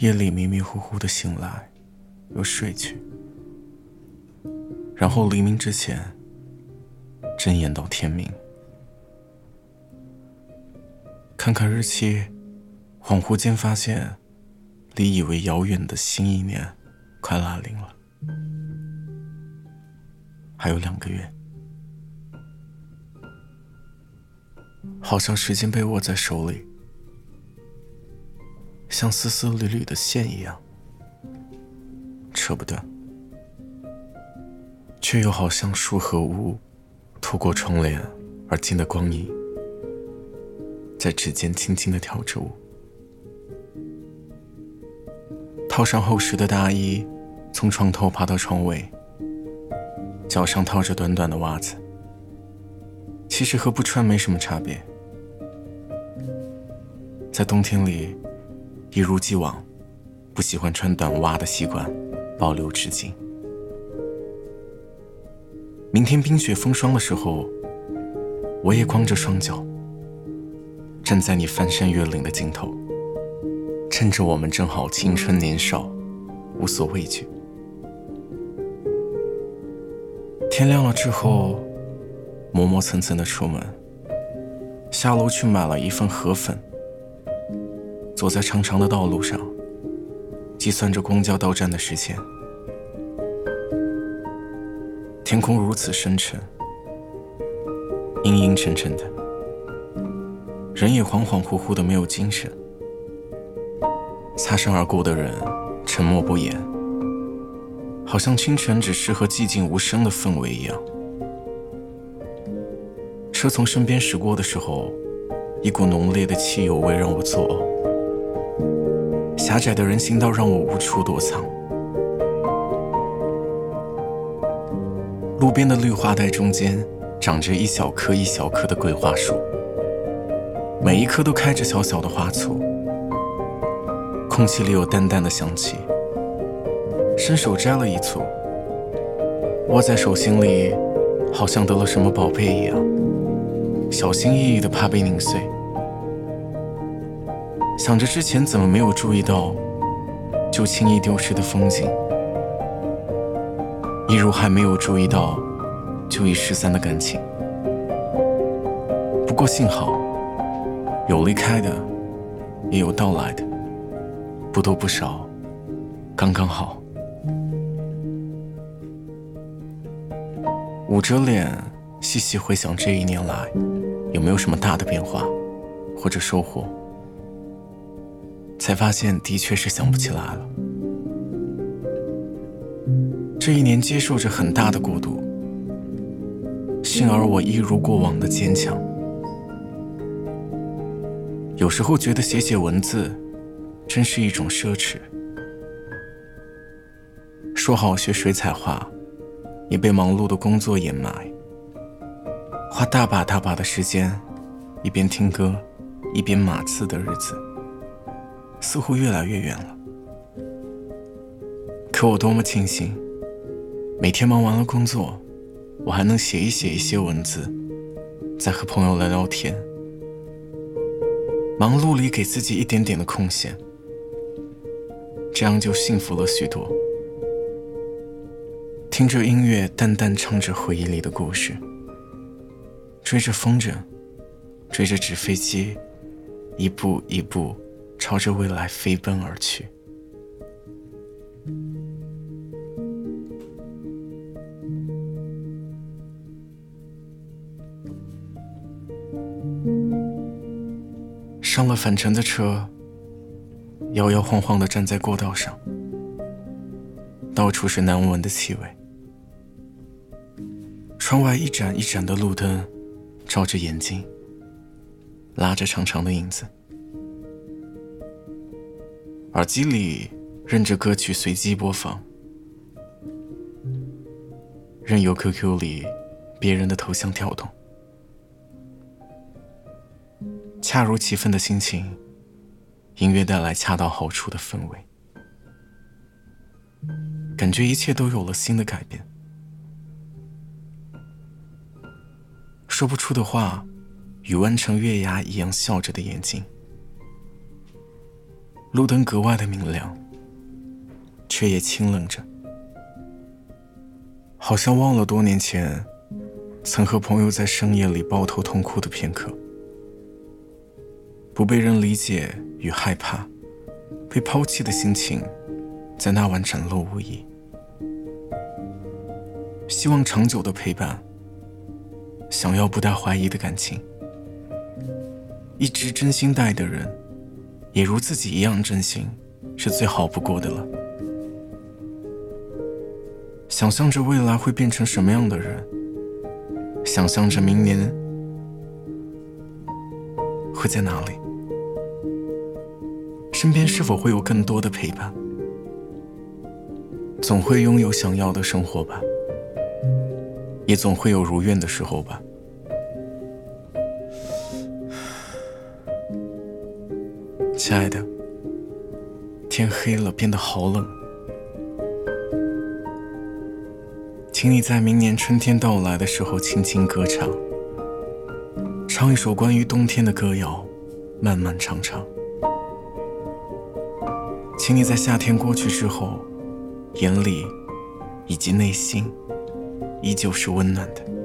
夜里迷迷糊糊的醒来，又睡去，然后黎明之前睁眼到天明。看看日期，恍惚间发现，离以为遥远的新一年快来临了，还有两个月，好像时间被握在手里。像丝丝缕缕的线一样，扯不断，却又好像树和雾，透过窗帘而进的光影，在指尖轻轻的跳着舞。套上厚实的大衣，从床头爬到床尾，脚上套着短短的袜子，其实和不穿没什么差别，在冬天里。一如既往，不喜欢穿短袜的习惯保留至今。明天冰雪风霜的时候，我也光着双脚，站在你翻山越岭的尽头，趁着我们正好青春年少，无所畏惧。天亮了之后，磨磨蹭蹭的出门，下楼去买了一份河粉。走在长长的道路上，计算着公交到站的时间。天空如此深沉，阴阴沉沉的，人也恍恍惚惚的没有精神。擦身而过的人沉默不言，好像清晨只适合寂静无声的氛围一样。车从身边驶过的时候，一股浓烈的汽油味让我作呕。狭窄的人行道让我无处躲藏，路边的绿化带中间长着一小棵一小棵的桂花树，每一棵都开着小小的花簇，空气里有淡淡的香气。伸手摘了一簇，握在手心里，好像得了什么宝贝一样，小心翼翼的怕被拧碎。想着之前怎么没有注意到，就轻易丢失的风景，一如还没有注意到就已失散的感情。不过幸好，有离开的，也有到来的，不多不少，刚刚好。捂着脸，细细回想这一年来，有没有什么大的变化，或者收获。才发现，的确是想不起来了。这一年接受着很大的孤独，幸而我一如过往的坚强。有时候觉得写写文字，真是一种奢侈。说好学水彩画，也被忙碌的工作掩埋。花大把大把的时间，一边听歌，一边码字的日子。似乎越来越远了，可我多么庆幸，每天忙完了工作，我还能写一写一些文字，再和朋友聊聊天。忙碌里给自己一点点的空闲，这样就幸福了许多。听着音乐，淡淡唱着回忆里的故事，追着风筝，追着纸飞机，一步一步。朝着未来飞奔而去。上了返程的车，摇摇晃晃的站在过道上，到处是难闻的气味。窗外一盏一盏的路灯，照着眼睛，拉着长长的影子。耳机里任着歌曲随机播放，任由 QQ 里别人的头像跳动，恰如其分的心情，音乐带来恰到好处的氛围，感觉一切都有了新的改变。说不出的话，与弯成月牙一样笑着的眼睛。路灯格外的明亮，却也清冷着，好像忘了多年前曾和朋友在深夜里抱头痛哭的片刻。不被人理解与害怕，被抛弃的心情，在那晚展露无遗。希望长久的陪伴，想要不带怀疑的感情，一直真心待的人，也如自己一样真心，是最好不过的了。想象着未来会变成什么样的人，想象着明年会在哪里，身边是否会有更多的陪伴，总会拥有想要的生活吧。也总会有如愿的时候吧，亲爱的。天黑了，变得好冷，请你在明年春天到来的时候轻轻歌唱，唱一首关于冬天的歌谣，漫漫长长。请你在夏天过去之后，眼里以及内心。依旧是温暖的。